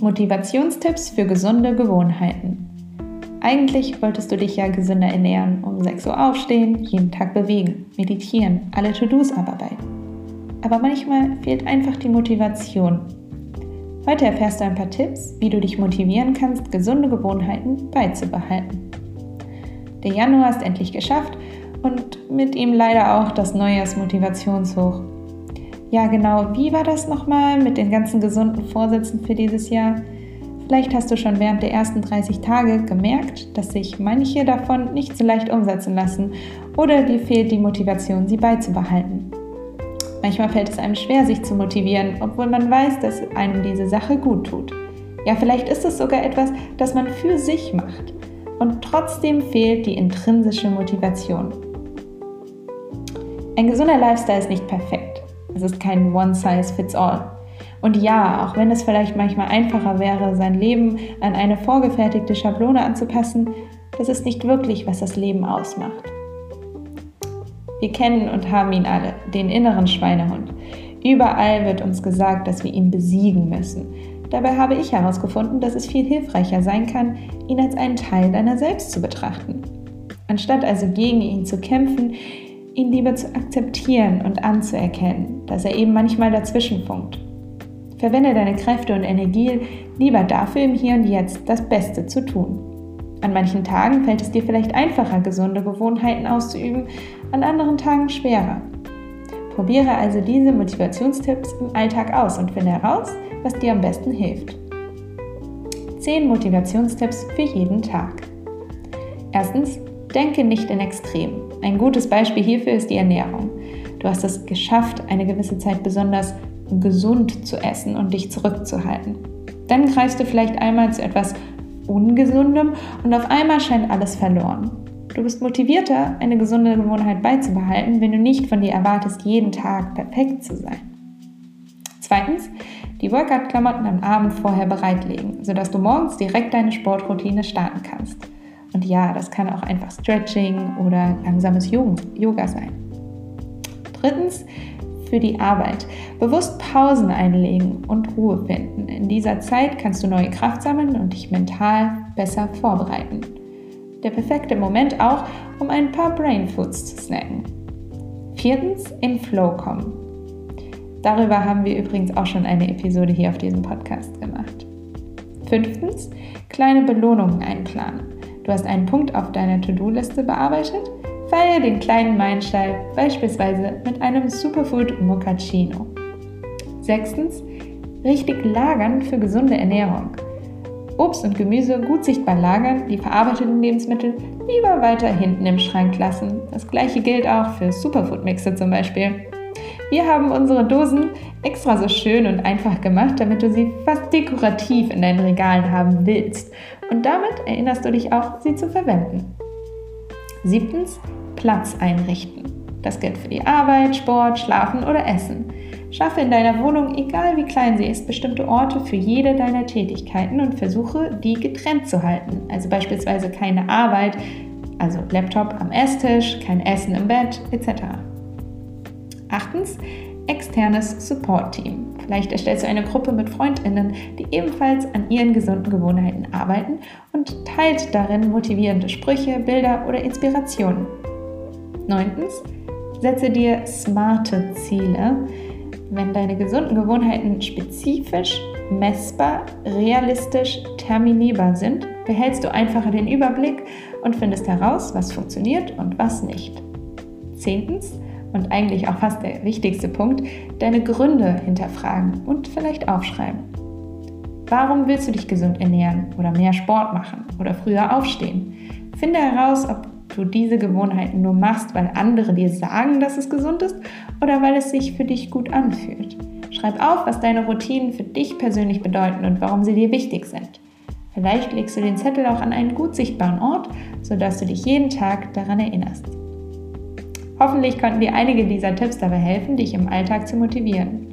Motivationstipps für gesunde Gewohnheiten. Eigentlich wolltest du dich ja gesünder ernähren, um 6 Uhr aufstehen, jeden Tag bewegen, meditieren, alle To-Dos abarbeiten. Aber manchmal fehlt einfach die Motivation. Heute erfährst du ein paar Tipps, wie du dich motivieren kannst, gesunde Gewohnheiten beizubehalten. Der Januar ist endlich geschafft und mit ihm leider auch das Neujahrsmotivationshoch. Ja, genau, wie war das nochmal mit den ganzen gesunden Vorsätzen für dieses Jahr? Vielleicht hast du schon während der ersten 30 Tage gemerkt, dass sich manche davon nicht so leicht umsetzen lassen oder dir fehlt die Motivation, sie beizubehalten. Manchmal fällt es einem schwer, sich zu motivieren, obwohl man weiß, dass einem diese Sache gut tut. Ja, vielleicht ist es sogar etwas, das man für sich macht. Und trotzdem fehlt die intrinsische Motivation. Ein gesunder Lifestyle ist nicht perfekt. Es ist kein One-Size-Fits-All. Und ja, auch wenn es vielleicht manchmal einfacher wäre, sein Leben an eine vorgefertigte Schablone anzupassen, das ist nicht wirklich, was das Leben ausmacht. Wir kennen und haben ihn alle, den inneren Schweinehund. Überall wird uns gesagt, dass wir ihn besiegen müssen. Dabei habe ich herausgefunden, dass es viel hilfreicher sein kann, ihn als einen Teil deiner selbst zu betrachten. Anstatt also gegen ihn zu kämpfen, ihn lieber zu akzeptieren und anzuerkennen, dass er eben manchmal dazwischenfunkt Verwende deine Kräfte und Energie lieber dafür, im Hier und Jetzt das Beste zu tun. An manchen Tagen fällt es dir vielleicht einfacher, gesunde Gewohnheiten auszuüben, an anderen Tagen schwerer. Probiere also diese Motivationstipps im Alltag aus und finde heraus, was dir am besten hilft. 10 Motivationstipps für jeden Tag. Erstens, denke nicht in Extremen. Ein gutes Beispiel hierfür ist die Ernährung. Du hast es geschafft, eine gewisse Zeit besonders gesund zu essen und dich zurückzuhalten. Dann greifst du vielleicht einmal zu etwas Ungesundem und auf einmal scheint alles verloren. Du bist motivierter, eine gesunde Gewohnheit beizubehalten, wenn du nicht von dir erwartest, jeden Tag perfekt zu sein. Zweitens, die Workout-Klamotten am Abend vorher bereitlegen, sodass du morgens direkt deine Sportroutine starten kannst. Und ja, das kann auch einfach Stretching oder langsames Yoga sein. Drittens, für die Arbeit. Bewusst Pausen einlegen und Ruhe finden. In dieser Zeit kannst du neue Kraft sammeln und dich mental besser vorbereiten. Der perfekte Moment auch, um ein paar Brain Foods zu snacken. Viertens, in Flow kommen. Darüber haben wir übrigens auch schon eine Episode hier auf diesem Podcast gemacht. Fünftens, kleine Belohnungen einplanen. Du hast einen Punkt auf deiner To-Do-Liste bearbeitet Feiere den kleinen Meilenstein beispielsweise mit einem Superfood Mochaccino. Sechstens, richtig lagern für gesunde Ernährung. Obst und Gemüse gut sichtbar lagern, die verarbeiteten Lebensmittel lieber weiter hinten im Schrank lassen. Das gleiche gilt auch für Superfood-Mixe zum Beispiel. Wir haben unsere Dosen extra so schön und einfach gemacht, damit du sie fast dekorativ in deinen Regalen haben willst. Und damit erinnerst du dich auch, sie zu verwenden. Siebtens, Platz einrichten. Das gilt für die Arbeit, Sport, Schlafen oder Essen. Schaffe in deiner Wohnung, egal wie klein sie ist, bestimmte Orte für jede deiner Tätigkeiten und versuche, die getrennt zu halten. Also beispielsweise keine Arbeit, also Laptop am Esstisch, kein Essen im Bett etc. Achtens, externes Support-Team. Vielleicht erstellst du eine Gruppe mit Freundinnen, die ebenfalls an ihren gesunden Gewohnheiten arbeiten und teilt darin motivierende Sprüche, Bilder oder Inspirationen. Neuntens, setze dir smarte Ziele. Wenn deine gesunden Gewohnheiten spezifisch, messbar, realistisch, terminierbar sind, behältst du einfacher den Überblick und findest heraus, was funktioniert und was nicht. Zehntens, und eigentlich auch fast der wichtigste Punkt, deine Gründe hinterfragen und vielleicht aufschreiben. Warum willst du dich gesund ernähren oder mehr Sport machen oder früher aufstehen? Finde heraus, ob du diese Gewohnheiten nur machst, weil andere dir sagen, dass es gesund ist oder weil es sich für dich gut anfühlt. Schreib auf, was deine Routinen für dich persönlich bedeuten und warum sie dir wichtig sind. Vielleicht legst du den Zettel auch an einen gut sichtbaren Ort, sodass du dich jeden Tag daran erinnerst. Hoffentlich konnten dir einige dieser Tipps dabei helfen, dich im Alltag zu motivieren.